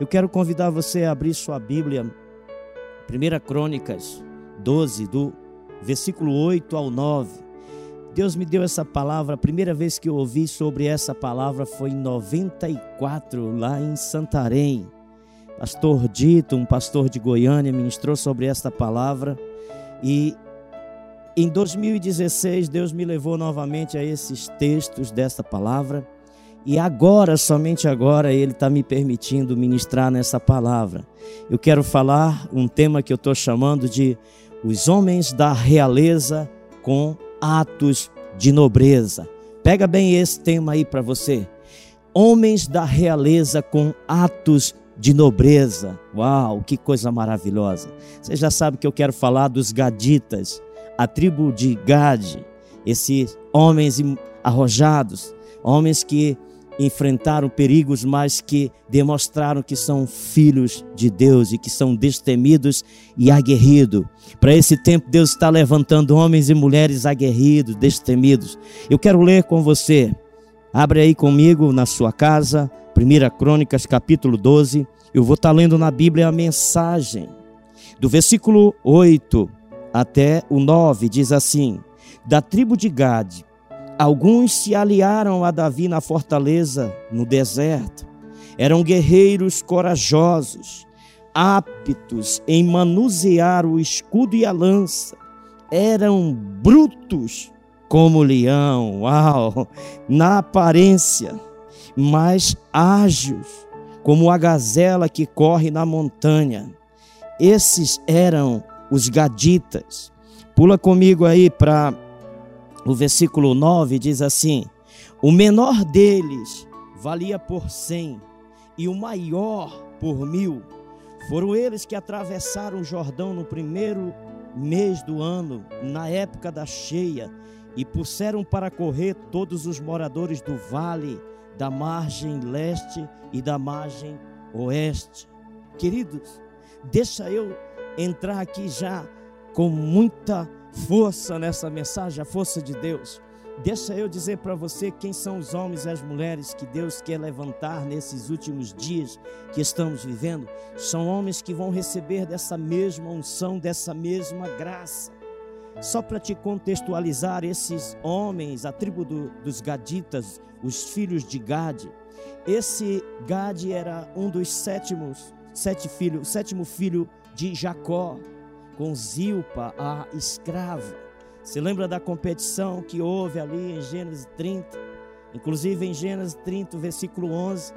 Eu quero convidar você a abrir sua Bíblia, 1 Crônicas 12, do versículo 8 ao 9. Deus me deu essa palavra, a primeira vez que eu ouvi sobre essa palavra foi em 94, lá em Santarém. Pastor Dito, um pastor de Goiânia, ministrou sobre esta palavra e em 2016 Deus me levou novamente a esses textos desta palavra e agora, somente agora, Ele está me permitindo ministrar nessa palavra. Eu quero falar um tema que eu estou chamando de os homens da realeza com atos de nobreza. Pega bem esse tema aí para você. Homens da realeza com atos de nobreza. Uau, que coisa maravilhosa. Você já sabe que eu quero falar dos gaditas, a tribo de Gade, esses homens arrojados, homens que enfrentaram perigos, mas que demonstraram que são filhos de Deus e que são destemidos e aguerridos. Para esse tempo, Deus está levantando homens e mulheres aguerridos, destemidos. Eu quero ler com você. Abre aí comigo na sua casa, 1 Crônicas, capítulo 12. Eu vou estar lendo na Bíblia a mensagem. Do versículo 8 até o 9, diz assim: Da tribo de Gade Alguns se aliaram a Davi na fortaleza, no deserto. Eram guerreiros corajosos, aptos em manusear o escudo e a lança. Eram brutos como leão, uau, na aparência, mas ágeis como a gazela que corre na montanha. Esses eram os gaditas. Pula comigo aí para o versículo 9 diz assim: O menor deles valia por cem, e o maior por mil. Foram eles que atravessaram o Jordão no primeiro mês do ano, na época da cheia, e puseram para correr todos os moradores do vale, da margem leste e da margem oeste. Queridos, deixa eu entrar aqui já com muita força nessa mensagem, a força de Deus. Deixa eu dizer para você quem são os homens e as mulheres que Deus quer levantar nesses últimos dias que estamos vivendo. São homens que vão receber dessa mesma unção, dessa mesma graça. Só para te contextualizar, esses homens, a tribo do, dos Gaditas, os filhos de Gade, esse Gade era um dos sétimos, sete filhos, sétimo filho de Jacó com Zilpa, a escrava. Se lembra da competição que houve ali em Gênesis 30? Inclusive em Gênesis 30, versículo 11,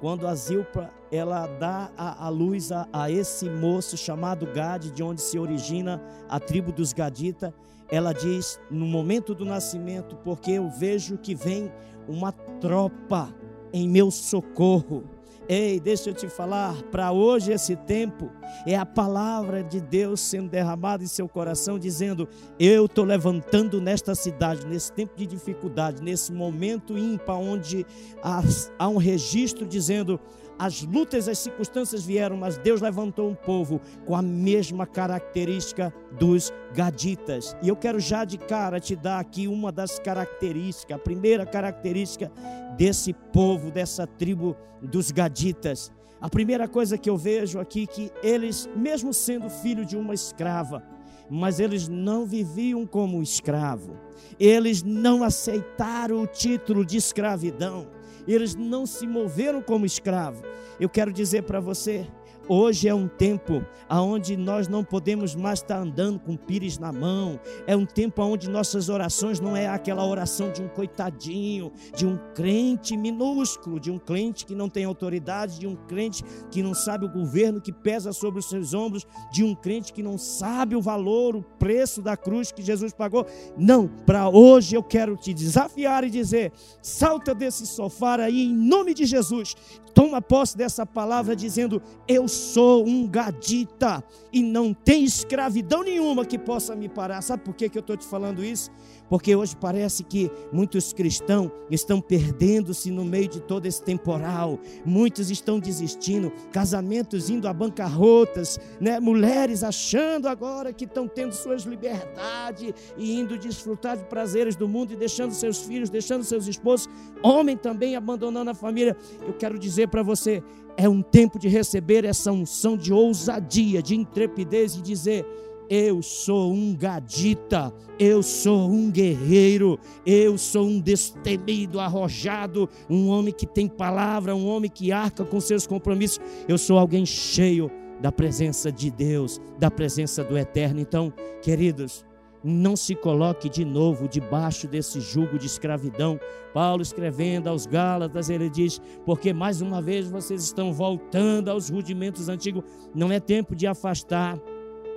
quando a Zilpa ela dá a, a luz a, a, esse moço chamado Gade, de onde se origina a tribo dos Gadita, ela diz no momento do nascimento, porque eu vejo que vem uma tropa em meu socorro Ei, deixa eu te falar, para hoje esse tempo é a palavra de Deus sendo derramada em seu coração, dizendo: Eu estou levantando nesta cidade, nesse tempo de dificuldade, nesse momento ímpar, onde há, há um registro dizendo: as lutas, as circunstâncias vieram, mas Deus levantou um povo com a mesma característica dos gaditas. E eu quero já de cara te dar aqui uma das características, a primeira característica desse povo, dessa tribo dos gaditas. A primeira coisa que eu vejo aqui que eles, mesmo sendo filho de uma escrava, mas eles não viviam como escravo. Eles não aceitaram o título de escravidão eles não se moveram como escravo. Eu quero dizer para você, Hoje é um tempo onde nós não podemos mais estar andando com pires na mão. É um tempo onde nossas orações não é aquela oração de um coitadinho, de um crente minúsculo, de um crente que não tem autoridade, de um crente que não sabe o governo que pesa sobre os seus ombros, de um crente que não sabe o valor, o preço da cruz que Jesus pagou. Não, para hoje eu quero te desafiar e dizer: salta desse sofá aí em nome de Jesus toma posse dessa palavra dizendo: Eu sou um gadita e não tem escravidão nenhuma que possa me parar. Sabe por que, que eu estou te falando isso? Porque hoje parece que muitos cristãos estão perdendo-se no meio de todo esse temporal, muitos estão desistindo, casamentos indo a bancarrotas, né? mulheres achando agora que estão tendo suas liberdades e indo desfrutar de prazeres do mundo e deixando seus filhos, deixando seus esposos, homem também abandonando a família. Eu quero dizer para você, é um tempo de receber essa unção de ousadia, de intrepidez e dizer: eu sou um gadita, eu sou um guerreiro, eu sou um destemido, arrojado, um homem que tem palavra, um homem que arca com seus compromissos. Eu sou alguém cheio da presença de Deus, da presença do Eterno. Então, queridos, não se coloque de novo debaixo desse jugo de escravidão. Paulo escrevendo aos Gálatas, ele diz: porque mais uma vez vocês estão voltando aos rudimentos antigos, não é tempo de afastar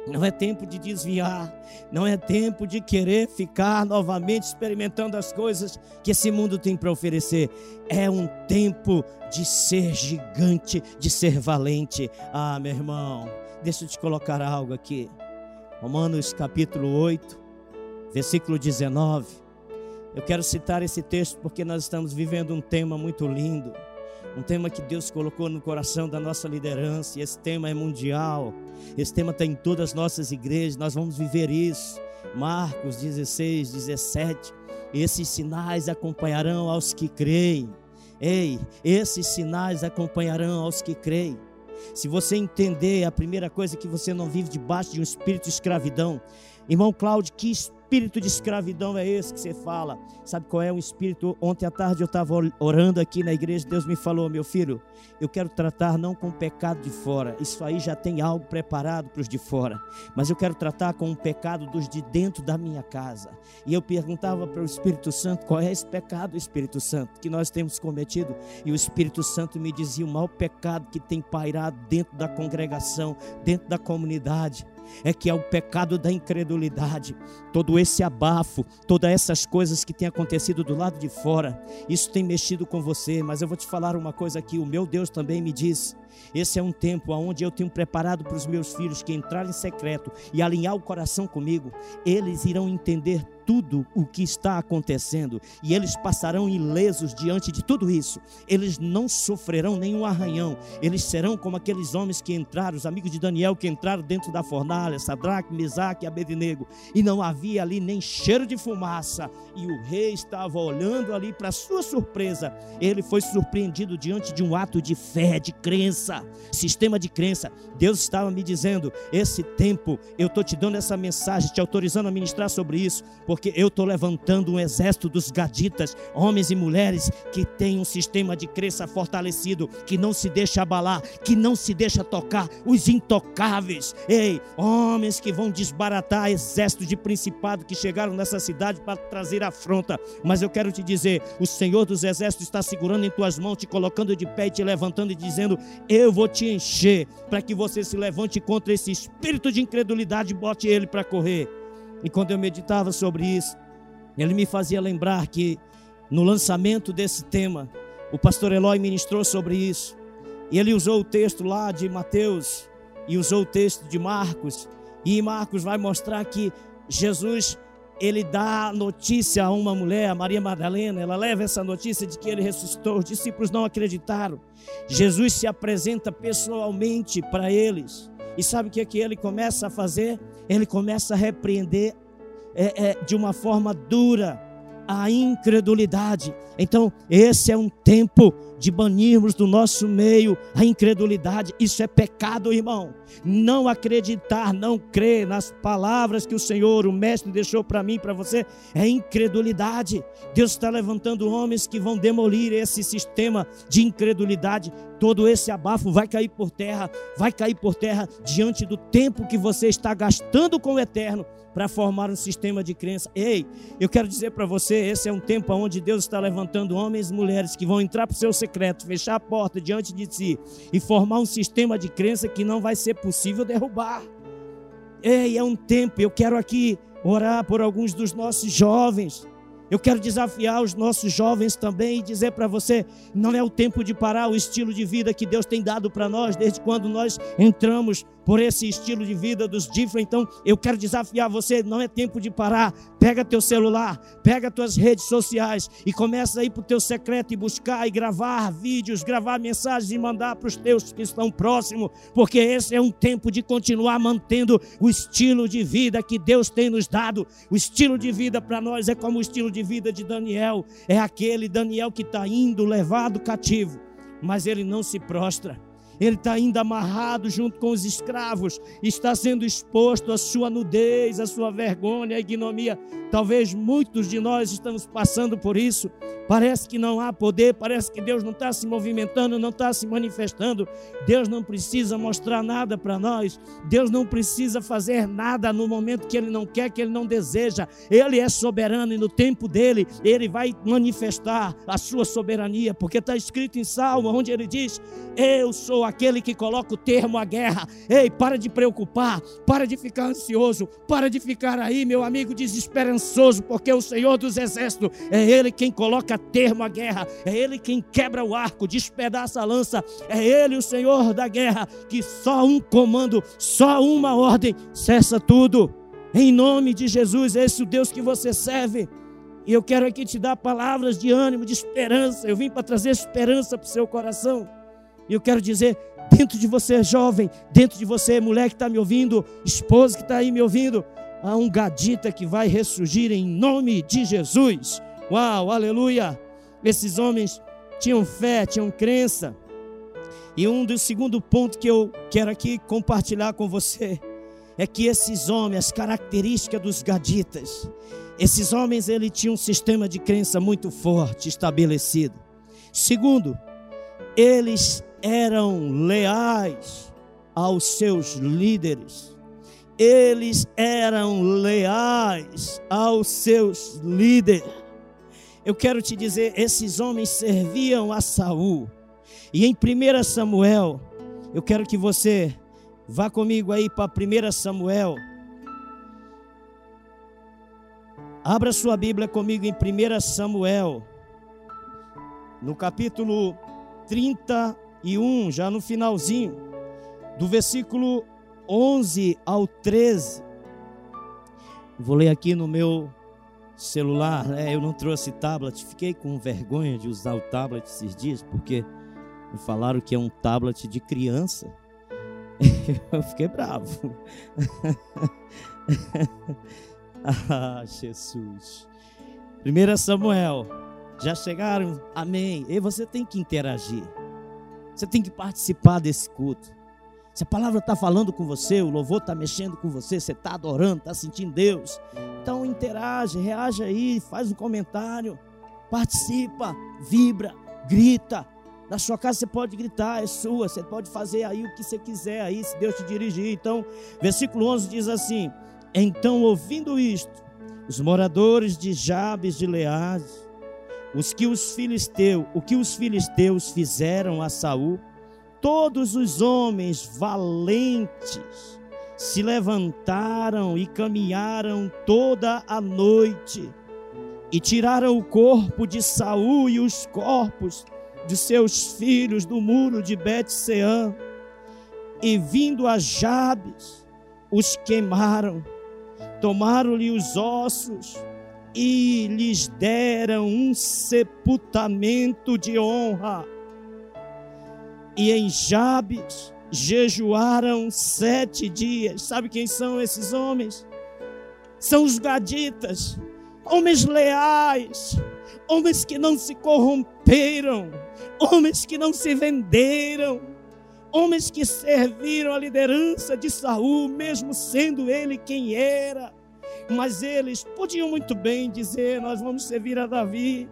não é tempo de desviar, não é tempo de querer ficar novamente experimentando as coisas que esse mundo tem para oferecer. É um tempo de ser gigante, de ser valente. Ah, meu irmão, deixa eu te colocar algo aqui. Romanos capítulo 8, versículo 19. Eu quero citar esse texto porque nós estamos vivendo um tema muito lindo um tema que Deus colocou no coração da nossa liderança, e esse tema é mundial, esse tema está em todas as nossas igrejas, nós vamos viver isso. Marcos 16, 17. Esses sinais acompanharão aos que creem. Ei, esses sinais acompanharão aos que creem. Se você entender, a primeira coisa é que você não vive debaixo de um espírito de escravidão. Irmão Cláudio, que espírito espírito de escravidão é esse que você fala? Sabe qual é o espírito? Ontem à tarde eu estava orando aqui na igreja, Deus me falou, meu filho, eu quero tratar não com o pecado de fora, isso aí já tem algo preparado para os de fora, mas eu quero tratar com o pecado dos de dentro da minha casa. E eu perguntava para o Espírito Santo qual é esse pecado, Espírito Santo, que nós temos cometido, e o Espírito Santo me dizia o maior pecado que tem pairado dentro da congregação, dentro da comunidade é que é o pecado da incredulidade. Todo esse abafo, todas essas coisas que têm acontecido do lado de fora, isso tem mexido com você, mas eu vou te falar uma coisa aqui, o meu Deus também me diz esse é um tempo onde eu tenho preparado para os meus filhos que entrarem em secreto e alinhar o coração comigo, eles irão entender tudo o que está acontecendo e eles passarão ilesos diante de tudo isso. Eles não sofrerão nenhum arranhão. Eles serão como aqueles homens que entraram, os amigos de Daniel que entraram dentro da fornalha, Sadraque, Mesaque e Abednego, e não havia ali nem cheiro de fumaça. E o rei estava olhando ali para sua surpresa. Ele foi surpreendido diante de um ato de fé, de crença crença, sistema de crença. Deus estava me dizendo: esse tempo eu estou te dando essa mensagem, te autorizando a ministrar sobre isso, porque eu estou levantando um exército dos gaditas, homens e mulheres que têm um sistema de crença fortalecido, que não se deixa abalar, que não se deixa tocar, os intocáveis. Ei, homens que vão desbaratar exércitos de principado que chegaram nessa cidade para trazer afronta. Mas eu quero te dizer: o Senhor dos exércitos está segurando em tuas mãos, te colocando de pé e te levantando e dizendo: eu vou te encher para que você se levante contra esse espírito de incredulidade e bote ele para correr. E quando eu meditava sobre isso, ele me fazia lembrar que no lançamento desse tema, o pastor Eloy ministrou sobre isso. E ele usou o texto lá de Mateus e usou o texto de Marcos. E Marcos vai mostrar que Jesus ele dá notícia a uma mulher, a Maria Madalena, ela leva essa notícia de que ele ressuscitou. Os discípulos não acreditaram. Jesus se apresenta pessoalmente para eles. E sabe o que, é que ele começa a fazer? Ele começa a repreender é, é, de uma forma dura a incredulidade. Então, esse é um tempo de banirmos do nosso meio a incredulidade. Isso é pecado, irmão. Não acreditar, não crer nas palavras que o Senhor, o Mestre, deixou para mim, para você, é incredulidade. Deus está levantando homens que vão demolir esse sistema de incredulidade. Todo esse abafo vai cair por terra, vai cair por terra diante do tempo que você está gastando com o eterno para formar um sistema de crença. Ei, eu quero dizer para você, esse é um tempo onde Deus está levantando homens e mulheres que vão entrar para o seu fechar a porta diante de si e formar um sistema de crença que não vai ser possível derrubar. Ei, é um tempo, eu quero aqui orar por alguns dos nossos jovens. Eu quero desafiar os nossos jovens também e dizer para você: não é o tempo de parar o estilo de vida que Deus tem dado para nós desde quando nós entramos por esse estilo de vida dos Difflin. Então, eu quero desafiar você, não é tempo de parar. Pega teu celular, pega tuas redes sociais e começa a ir para o teu secreto e buscar e gravar vídeos, gravar mensagens e mandar para os teus que estão próximos, porque esse é um tempo de continuar mantendo o estilo de vida que Deus tem nos dado. O estilo de vida para nós é como o estilo de vida de Daniel, é aquele Daniel que está indo levado cativo, mas ele não se prostra ele está ainda amarrado junto com os escravos, está sendo exposto à sua nudez, à sua vergonha, à ignomia. Talvez muitos de nós estamos passando por isso. Parece que não há poder, parece que Deus não está se movimentando, não está se manifestando. Deus não precisa mostrar nada para nós. Deus não precisa fazer nada no momento que Ele não quer, que Ele não deseja. Ele é soberano e no tempo dele, Ele vai manifestar a sua soberania, porque está escrito em Salmo, onde Ele diz: Eu sou a aquele que coloca o termo à guerra. Ei, para de preocupar, para de ficar ansioso, para de ficar aí, meu amigo, desesperançoso, porque o Senhor dos Exércitos é Ele quem coloca termo à guerra, é Ele quem quebra o arco, despedaça a lança, é Ele o Senhor da guerra, que só um comando, só uma ordem cessa tudo. Em nome de Jesus, esse é o Deus que você serve. E eu quero aqui te dar palavras de ânimo, de esperança. Eu vim para trazer esperança para o seu coração. E eu quero dizer, dentro de você, jovem, dentro de você, mulher que está me ouvindo, esposa que está aí me ouvindo, há um gadita que vai ressurgir em nome de Jesus. Uau, aleluia! Esses homens tinham fé, tinham crença. E um dos segundo ponto que eu quero aqui compartilhar com você é que esses homens, as características dos gaditas, esses homens ele tinham um sistema de crença muito forte estabelecido. Segundo, eles eram leais aos seus líderes. Eles eram leais aos seus líderes. Eu quero te dizer, esses homens serviam a Saul. E em 1 Samuel, eu quero que você vá comigo aí para 1 Samuel. Abra sua Bíblia comigo em 1 Samuel, no capítulo 30 e 1, já no finalzinho, do versículo 11 ao 13. Vou ler aqui no meu celular, né? eu não trouxe tablet, fiquei com vergonha de usar o tablet esses dias, porque me falaram que é um tablet de criança. Eu fiquei bravo. ah, Jesus. 1 Samuel, já chegaram? Amém. E você tem que interagir. Você tem que participar desse culto. Se a palavra está falando com você, o louvor está mexendo com você, você está adorando, está sentindo Deus. Então interage, reage aí, faz um comentário, participa, vibra, grita. Na sua casa você pode gritar, é sua, você pode fazer aí o que você quiser aí, se Deus te dirigir. Então, versículo 11 diz assim: Então, ouvindo isto, os moradores de Jabes de Leás os que os filisteus, o que os filisteus fizeram a Saul, todos os homens valentes se levantaram e caminharam toda a noite e tiraram o corpo de Saul e os corpos de seus filhos do muro de Bet-Seã. E vindo a Jabes os queimaram, tomaram-lhe os ossos e lhes deram um sepultamento de honra. E em Jabes jejuaram sete dias. Sabe quem são esses homens? São os gaditas, homens leais, homens que não se corromperam, homens que não se venderam, homens que serviram a liderança de Saul, mesmo sendo ele quem era mas eles podiam muito bem dizer: Nós vamos servir a Davi,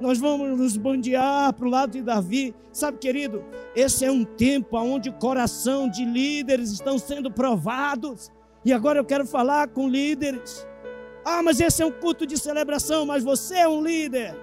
nós vamos nos bandear para o lado de Davi. Sabe, querido, esse é um tempo onde o coração de líderes estão sendo provados. E agora eu quero falar com líderes. Ah, mas esse é um culto de celebração, mas você é um líder.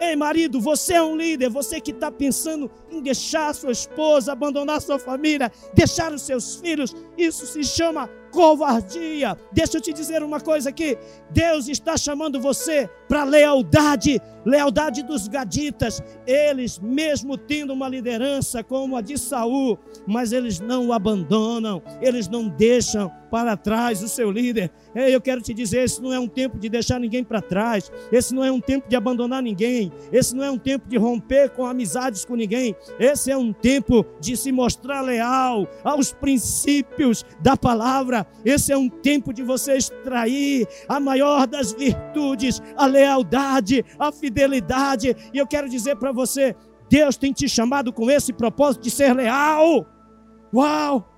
Ei, marido, você é um líder, você que está pensando em deixar sua esposa, abandonar sua família, deixar os seus filhos, isso se chama covardia. Deixa eu te dizer uma coisa aqui: Deus está chamando você para lealdade, lealdade dos gaditas. Eles, mesmo tendo uma liderança como a de Saul, mas eles não o abandonam, eles não deixam para trás o seu líder. Eu quero te dizer, esse não é um tempo de deixar ninguém para trás, esse não é um tempo de abandonar ninguém, esse não é um tempo de romper com amizades com ninguém, esse é um tempo de se mostrar leal aos princípios da palavra, esse é um tempo de você extrair a maior das virtudes, a lealdade, a fidelidade, e eu quero dizer para você, Deus tem te chamado com esse propósito de ser leal. Uau!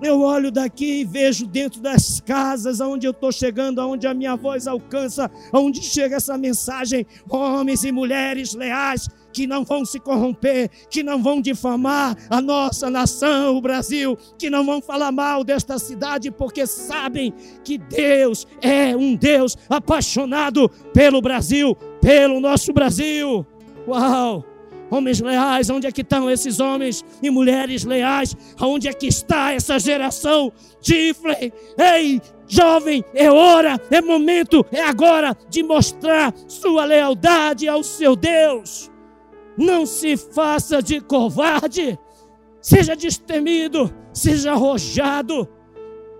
Eu olho daqui e vejo dentro das casas aonde eu estou chegando, aonde a minha voz alcança, aonde chega essa mensagem, homens e mulheres leais que não vão se corromper, que não vão difamar a nossa nação, o Brasil, que não vão falar mal desta cidade, porque sabem que Deus é um Deus apaixonado pelo Brasil, pelo nosso Brasil. Uau! Homens leais, onde é que estão esses homens e mulheres leais? Onde é que está essa geração? Tifley, ei, jovem, é hora, é momento, é agora de mostrar sua lealdade ao seu Deus. Não se faça de covarde, seja destemido, seja arrojado,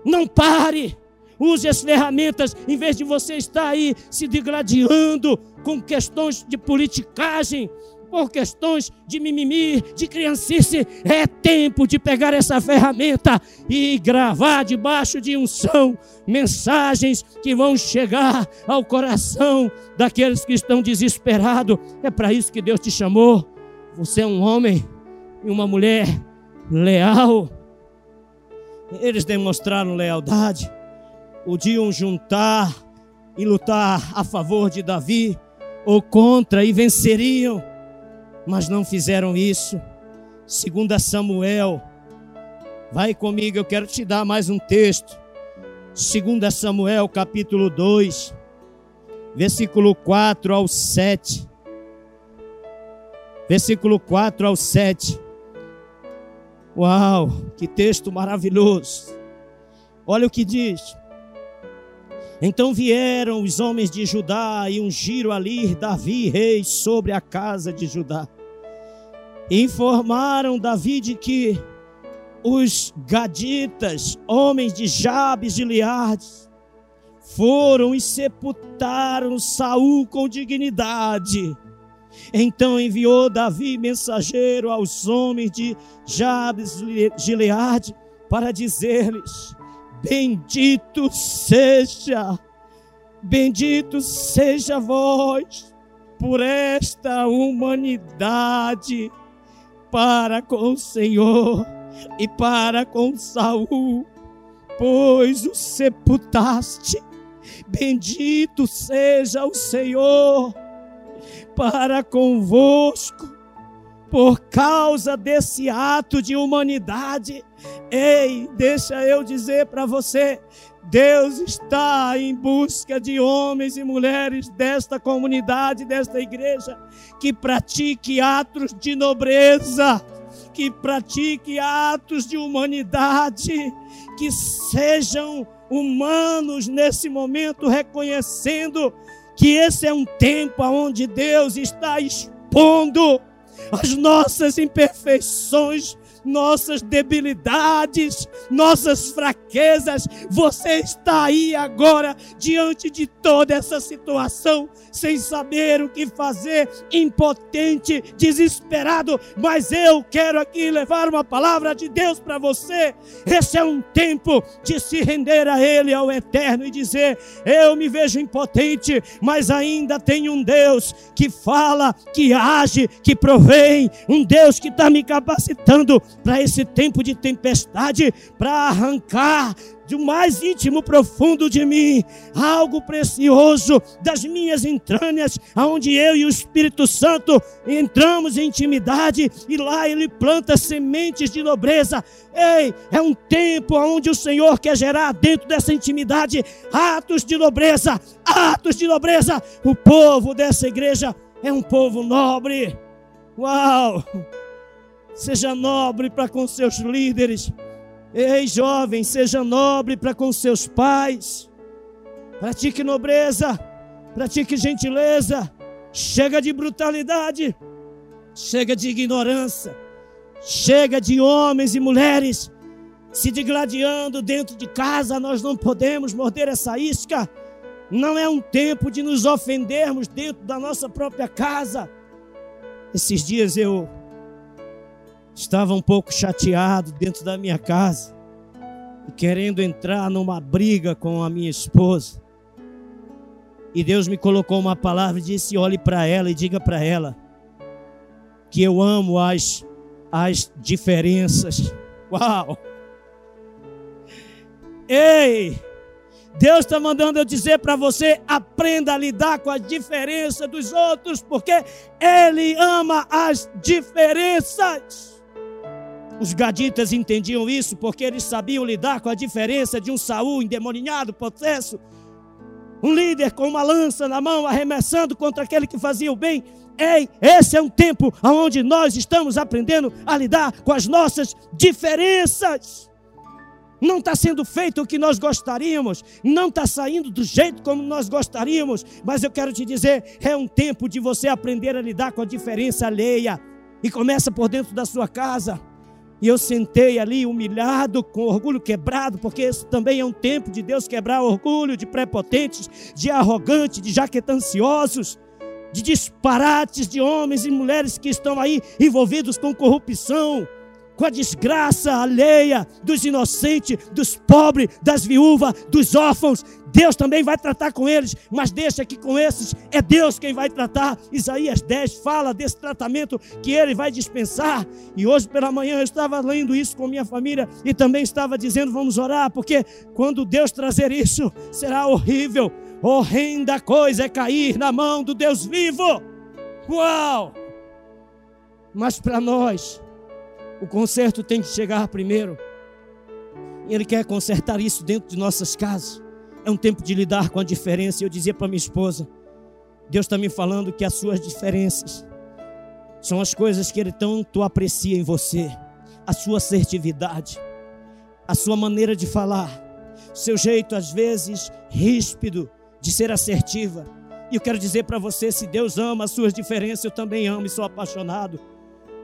não pare. Use as ferramentas, em vez de você estar aí se degladiando com questões de politicagem, por questões de mimimi, de criancice, é tempo de pegar essa ferramenta e gravar debaixo de unção mensagens que vão chegar ao coração daqueles que estão desesperados. É para isso que Deus te chamou. Você é um homem e uma mulher leal. Eles demonstraram lealdade, podiam juntar e lutar a favor de Davi ou contra e venceriam mas não fizeram isso. Segundo Samuel, vai comigo, eu quero te dar mais um texto. Segundo Samuel, capítulo 2, versículo 4 ao 7. Versículo 4 ao 7. Uau, que texto maravilhoso. Olha o que diz. Então vieram os homens de Judá e ungiram ali Davi rei sobre a casa de Judá informaram Davi de que os gaditas, homens de Jabes e Liardes, foram e sepultaram Saul com dignidade. Então enviou Davi mensageiro aos homens de Jabes e Gileade para dizer-lhes: Bendito seja, bendito seja vós por esta humanidade para com o Senhor e para com Saul, pois o sepultaste. Bendito seja o Senhor para convosco, por causa desse ato de humanidade. Ei, deixa eu dizer para você: Deus está em busca de homens e mulheres desta comunidade, desta igreja, que pratique atos de nobreza, que pratique atos de humanidade, que sejam humanos nesse momento, reconhecendo que esse é um tempo onde Deus está expondo as nossas imperfeições nossas debilidades, nossas fraquezas. Você está aí agora diante de toda essa situação, sem saber o que fazer, impotente, desesperado. Mas eu quero aqui levar uma palavra de Deus para você. Esse é um tempo de se render a Ele, ao Eterno, e dizer: Eu me vejo impotente, mas ainda tenho um Deus que fala, que age, que provém, um Deus que está me capacitando para esse tempo de tempestade, para arrancar do mais íntimo profundo de mim, algo precioso das minhas entranhas, aonde eu e o Espírito Santo entramos em intimidade e lá ele planta sementes de nobreza. Ei, é um tempo onde o Senhor quer gerar dentro dessa intimidade atos de nobreza, atos de nobreza. O povo dessa igreja é um povo nobre. Uau! Seja nobre para com seus líderes. Ei, jovem, seja nobre para com seus pais. Pratique nobreza, pratique gentileza. Chega de brutalidade, chega de ignorância, chega de homens e mulheres se digladiando dentro de casa. Nós não podemos morder essa isca. Não é um tempo de nos ofendermos dentro da nossa própria casa. Esses dias eu estava um pouco chateado dentro da minha casa, querendo entrar numa briga com a minha esposa. E Deus me colocou uma palavra e disse: olhe para ela e diga para ela que eu amo as, as diferenças. Uau! Ei! Deus está mandando eu dizer para você: aprenda a lidar com a diferença dos outros, porque Ele ama as diferenças. Os gaditas entendiam isso porque eles sabiam lidar com a diferença de um Saul endemoninhado, possesso, um líder com uma lança na mão, arremessando contra aquele que fazia o bem. Ei, esse é um tempo onde nós estamos aprendendo a lidar com as nossas diferenças. Não está sendo feito o que nós gostaríamos, não está saindo do jeito como nós gostaríamos, mas eu quero te dizer: é um tempo de você aprender a lidar com a diferença alheia, e começa por dentro da sua casa. E eu sentei ali humilhado, com orgulho quebrado, porque esse também é um tempo de Deus quebrar orgulho de prepotentes, de arrogantes, de jaquetanciosos, de disparates de homens e mulheres que estão aí envolvidos com corrupção, com a desgraça alheia dos inocentes, dos pobres, das viúvas, dos órfãos. Deus também vai tratar com eles, mas deixa que com esses é Deus quem vai tratar. Isaías 10 fala desse tratamento que ele vai dispensar. E hoje pela manhã eu estava lendo isso com minha família e também estava dizendo: vamos orar, porque quando Deus trazer isso, será horrível. Horrenda coisa é cair na mão do Deus vivo. Uau! Mas para nós, o conserto tem que chegar primeiro. E Ele quer consertar isso dentro de nossas casas. É um tempo de lidar com a diferença. Eu dizia para minha esposa: Deus está me falando que as suas diferenças são as coisas que Ele tanto aprecia em você. A sua assertividade, a sua maneira de falar, seu jeito às vezes ríspido de ser assertiva. E eu quero dizer para você: se Deus ama as suas diferenças, eu também amo e sou apaixonado.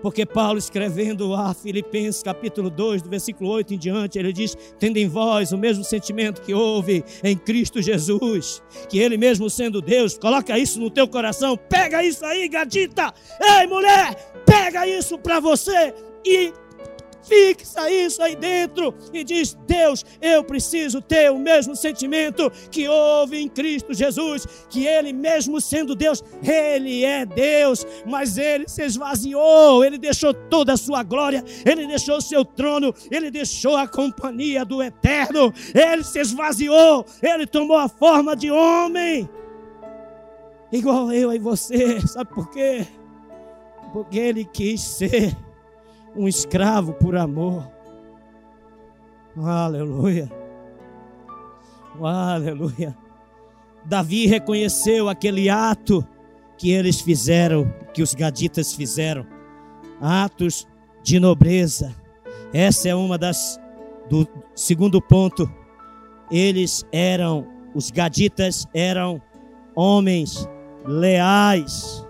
Porque Paulo, escrevendo a Filipenses capítulo 2, do versículo 8 em diante, ele diz: Tendo em vós o mesmo sentimento que houve em Cristo Jesus, que Ele mesmo sendo Deus, coloca isso no teu coração, pega isso aí, gadita, ei mulher, pega isso para você e fixa isso aí dentro e diz: Deus, eu preciso ter o mesmo sentimento que houve em Cristo Jesus, que Ele, mesmo sendo Deus, Ele é Deus, mas Ele se esvaziou, Ele deixou toda a sua glória, Ele deixou o seu trono, Ele deixou a companhia do eterno, Ele se esvaziou, Ele tomou a forma de homem, igual eu e você, sabe por quê? Porque Ele quis ser um escravo por amor. Aleluia. Aleluia. Davi reconheceu aquele ato que eles fizeram, que os gaditas fizeram. Atos de nobreza. Essa é uma das do segundo ponto. Eles eram os gaditas eram homens leais.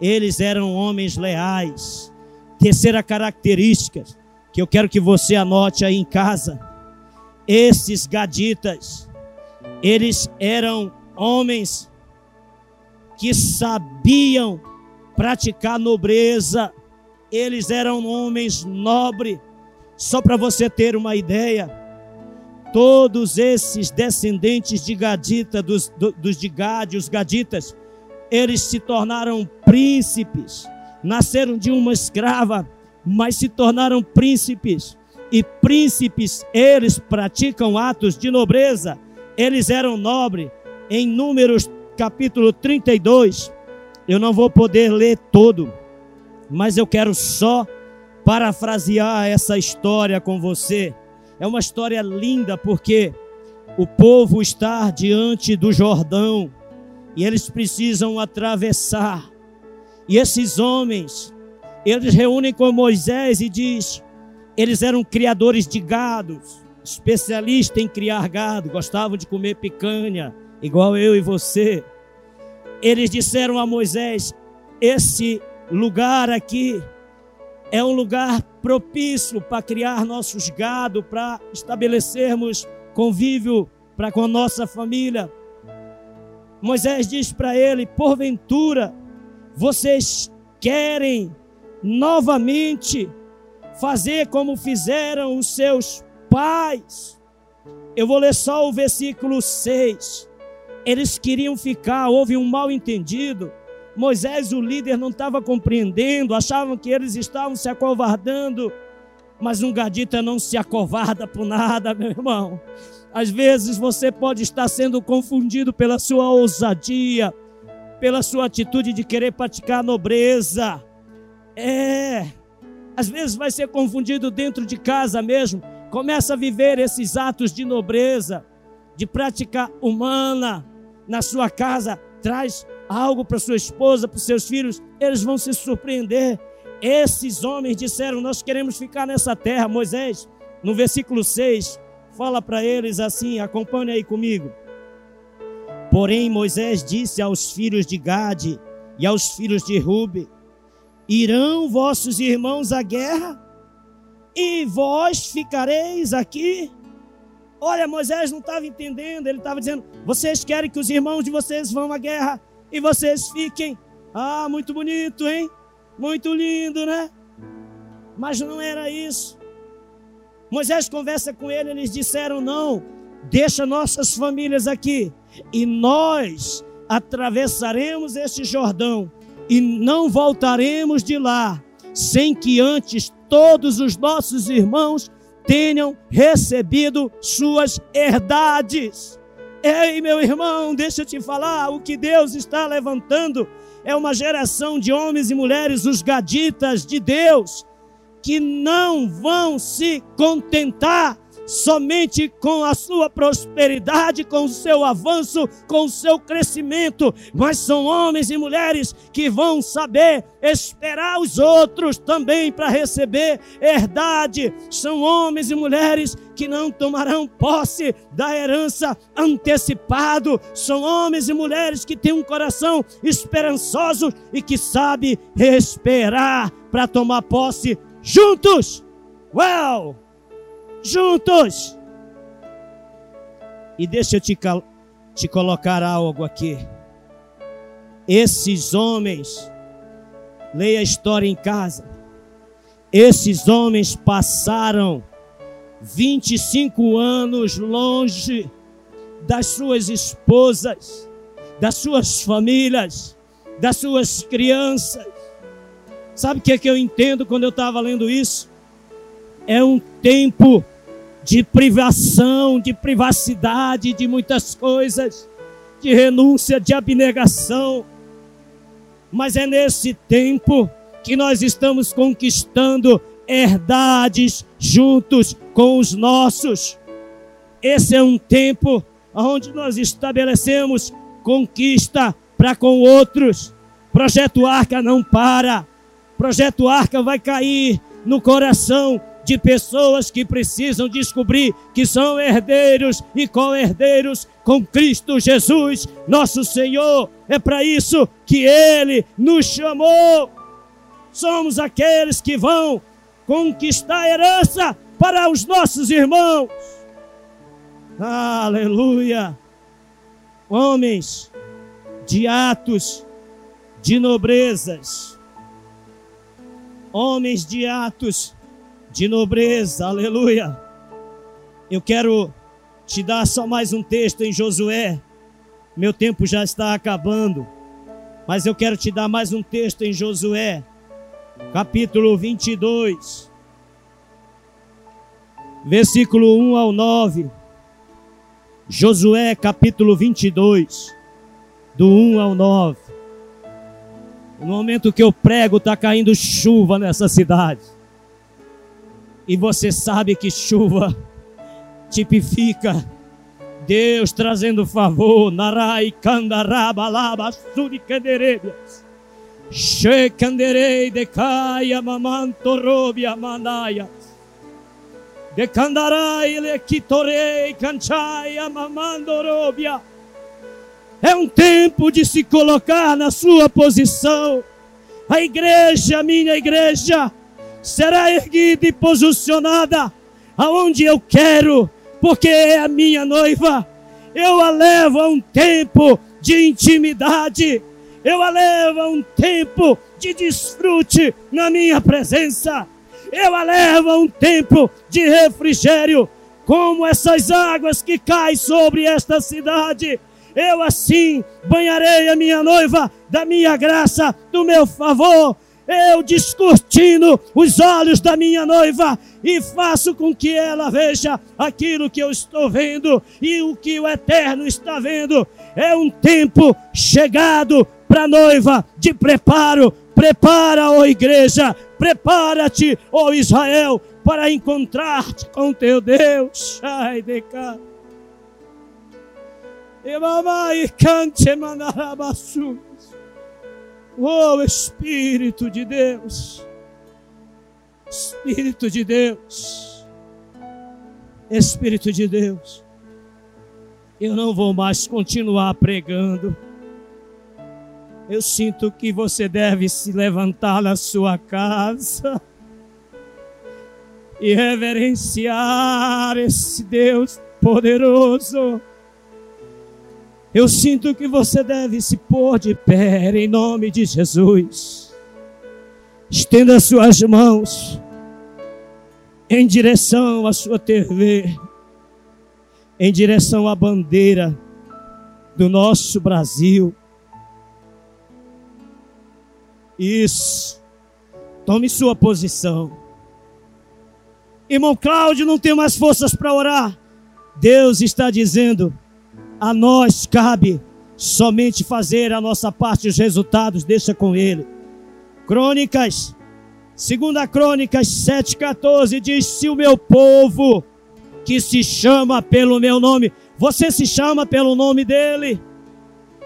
Eles eram homens leais. Terceira característica que eu quero que você anote aí em casa. Esses gaditas, eles eram homens que sabiam praticar nobreza, eles eram homens nobres. Só para você ter uma ideia, todos esses descendentes de Gadita, dos, dos de Gade, os Gaditas, eles se tornaram príncipes nasceram de uma escrava, mas se tornaram príncipes. E príncipes, eles praticam atos de nobreza. Eles eram nobres. Em Números capítulo 32, eu não vou poder ler todo, mas eu quero só parafrasear essa história com você. É uma história linda porque o povo está diante do Jordão e eles precisam atravessar. E esses homens, eles reúnem com Moisés e diz: Eles eram criadores de gados, especialistas em criar gado, gostavam de comer picanha, igual eu e você. Eles disseram a Moisés: Esse lugar aqui é um lugar propício para criar nossos gado, para estabelecermos convívio para com a nossa família. Moisés diz para ele: porventura, vocês querem novamente fazer como fizeram os seus pais. Eu vou ler só o versículo 6. Eles queriam ficar, houve um mal entendido. Moisés, o líder, não estava compreendendo, achavam que eles estavam se acovardando. Mas um gadita não se acovarda por nada, meu irmão. Às vezes você pode estar sendo confundido pela sua ousadia, pela sua atitude de querer praticar nobreza. É, às vezes vai ser confundido dentro de casa mesmo. Começa a viver esses atos de nobreza, de prática humana na sua casa. Traz algo para sua esposa, para seus filhos. Eles vão se surpreender. Esses homens disseram: Nós queremos ficar nessa terra. Moisés, no versículo 6, fala para eles assim: acompanhe aí comigo. Porém, Moisés disse aos filhos de Gade e aos filhos de Rube: Irão vossos irmãos à guerra? E vós ficareis aqui? Olha, Moisés não estava entendendo, ele estava dizendo: vocês querem que os irmãos de vocês vão à guerra e vocês fiquem. Ah, muito bonito, hein? Muito lindo, né? Mas não era isso. Moisés conversa com ele, eles disseram: não, deixa nossas famílias aqui, e nós atravessaremos este Jordão, e não voltaremos de lá, sem que antes todos os nossos irmãos tenham recebido suas herdades. Ei, meu irmão, deixa eu te falar: o que Deus está levantando é uma geração de homens e mulheres, os gaditas de Deus, que não vão se contentar somente com a sua prosperidade, com o seu avanço, com o seu crescimento, mas são homens e mulheres que vão saber esperar os outros também para receber herdade. São homens e mulheres que não tomarão posse da herança antecipado. São homens e mulheres que têm um coração esperançoso e que sabe esperar para tomar posse juntos. Well, juntos. E deixa eu te, te colocar algo aqui. Esses homens, leia a história em casa. Esses homens passaram 25 anos longe das suas esposas, das suas famílias, das suas crianças. Sabe o que, é que eu entendo quando eu estava lendo isso? É um tempo de privação, de privacidade, de muitas coisas, de renúncia, de abnegação. Mas é nesse tempo que nós estamos conquistando herdades juntos com os nossos. Esse é um tempo onde nós estabelecemos conquista para com outros. Projeto Arca não para. Projeto Arca vai cair no coração de pessoas que precisam descobrir que são herdeiros e co-herdeiros com Cristo Jesus, nosso Senhor. É para isso que Ele nos chamou. Somos aqueles que vão conquistar a herança para os nossos irmãos. Aleluia. Homens de atos de nobrezas homens de atos de nobreza, aleluia. Eu quero te dar só mais um texto em Josué. Meu tempo já está acabando, mas eu quero te dar mais um texto em Josué, capítulo 22, versículo 1 ao 9. Josué, capítulo 22, do 1 ao 9. No momento que eu prego, está caindo chuva nessa cidade. E você sabe que chuva tipifica Deus trazendo favor. Narai kandaraba laba surikanderebias. Shekanderei decaia mamanto robia mandaia. De candarai le quitorei canchai amamandorobia. É um tempo de se colocar na sua posição. A igreja, minha igreja, será erguida e posicionada aonde eu quero, porque é a minha noiva. Eu a levo a um tempo de intimidade, eu a levo a um tempo de desfrute na minha presença, eu a levo a um tempo de refrigério, como essas águas que caem sobre esta cidade. Eu assim banharei a minha noiva da minha graça, do meu favor, eu descortino os olhos da minha noiva e faço com que ela veja aquilo que eu estou vendo e o que o Eterno está vendo. É um tempo chegado para a noiva de preparo. Prepara, ó igreja, prepara-te, ó Israel, para encontrar-te com teu Deus. Ai, de cá. E mamãe cante manarabaçu. Oh Espírito de Deus, Espírito de Deus, Espírito de Deus, eu não vou mais continuar pregando. Eu sinto que você deve se levantar na sua casa e reverenciar esse Deus poderoso eu sinto que você deve se pôr de pé em nome de Jesus. Estenda suas mãos em direção à sua TV, em direção à bandeira do nosso Brasil. Isso. Tome sua posição. Irmão Cláudio, não tem mais forças para orar. Deus está dizendo: a nós cabe somente fazer a nossa parte, os resultados deixa com ele. Crônicas, segunda Crônicas 7,14 diz: Se o meu povo que se chama pelo meu nome, você se chama pelo nome dele,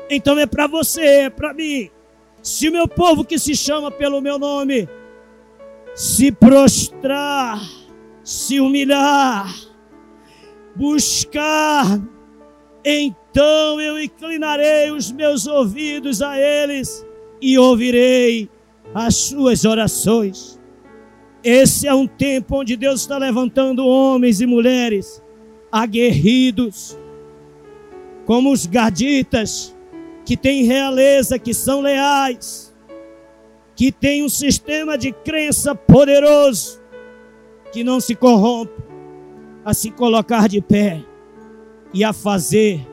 então é para você, é para mim. Se o meu povo que se chama pelo meu nome se prostrar, se humilhar, buscar então eu inclinarei os meus ouvidos a eles e ouvirei as suas orações. Esse é um tempo onde Deus está levantando homens e mulheres aguerridos, como os gaditas, que têm realeza, que são leais, que têm um sistema de crença poderoso, que não se corrompe, a se colocar de pé e a fazer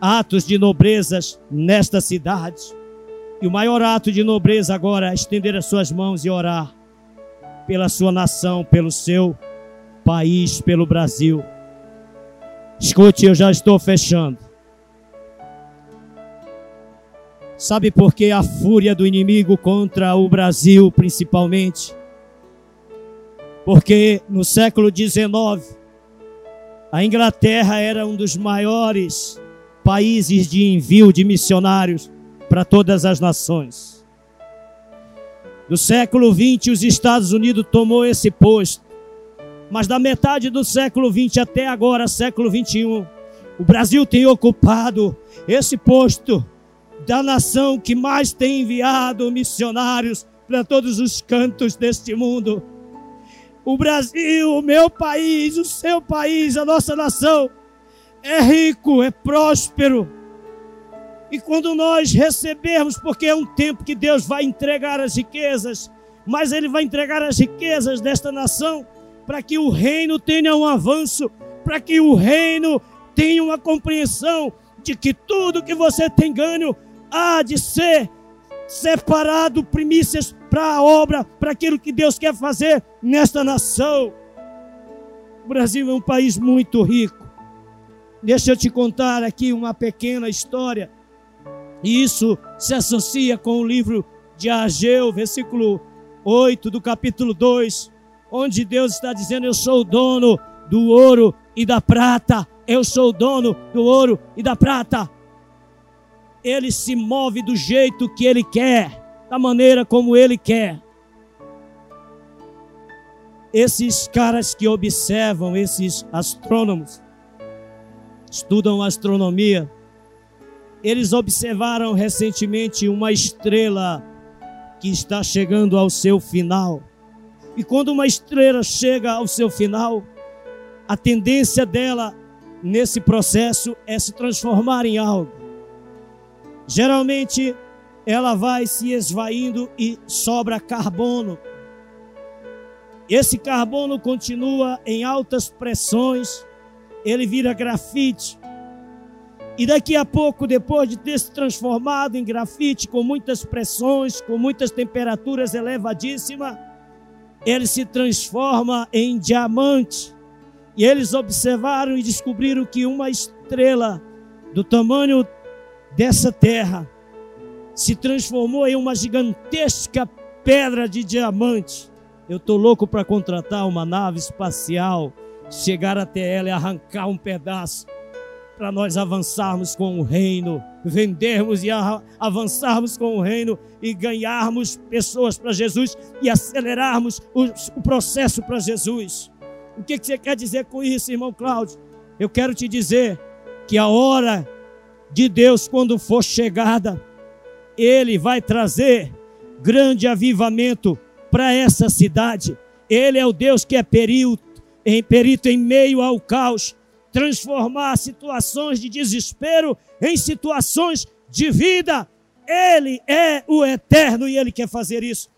atos de nobrezas nesta cidade. E o maior ato de nobreza agora é estender as suas mãos e orar pela sua nação, pelo seu país, pelo Brasil. Escute, eu já estou fechando. Sabe por que a fúria do inimigo contra o Brasil, principalmente? Porque no século XIX, a Inglaterra era um dos maiores países de envio de missionários para todas as nações. No século XX, os Estados Unidos tomou esse posto. Mas da metade do século XX até agora, século XXI, o Brasil tem ocupado esse posto da nação que mais tem enviado missionários para todos os cantos deste mundo. O Brasil, o meu país, o seu país, a nossa nação é rico, é próspero. E quando nós recebermos, porque é um tempo que Deus vai entregar as riquezas, mas Ele vai entregar as riquezas desta nação para que o reino tenha um avanço, para que o reino tenha uma compreensão de que tudo que você tem ganho há de ser separado primícias para a obra, para aquilo que Deus quer fazer nesta nação. O Brasil é um país muito rico. Deixa eu te contar aqui uma pequena história. E isso se associa com o livro de Ageu, versículo 8 do capítulo 2, onde Deus está dizendo: Eu sou o dono do ouro e da prata. Eu sou o dono do ouro e da prata. Ele se move do jeito que ele quer da maneira como Ele quer. esses caras que observam, esses astrônomos, estudam astronomia, eles observaram recentemente uma estrela que está chegando ao seu final. E quando uma estrela chega ao seu final, a tendência dela nesse processo é se transformar em algo. Geralmente ela vai se esvaindo e sobra carbono. Esse carbono continua em altas pressões, ele vira grafite. E daqui a pouco, depois de ter se transformado em grafite, com muitas pressões, com muitas temperaturas elevadíssimas, ele se transforma em diamante. E eles observaram e descobriram que uma estrela do tamanho dessa terra se transformou em uma gigantesca pedra de diamante. Eu estou louco para contratar uma nave espacial, chegar até ela e arrancar um pedaço para nós avançarmos com o reino, vendermos e avançarmos com o reino e ganharmos pessoas para Jesus e acelerarmos o, processo para Jesus. O que você quer dizer com isso, irmão Cláudio? Eu quero te dizer que a hora de Deus, quando for chegada, Ele vai trazer grande avivamento para essa cidade. Ele é o Deus que é perito em, perito em meio ao caos, transformar situações de desespero em situações de vida. Ele é o eterno e Ele quer fazer isso.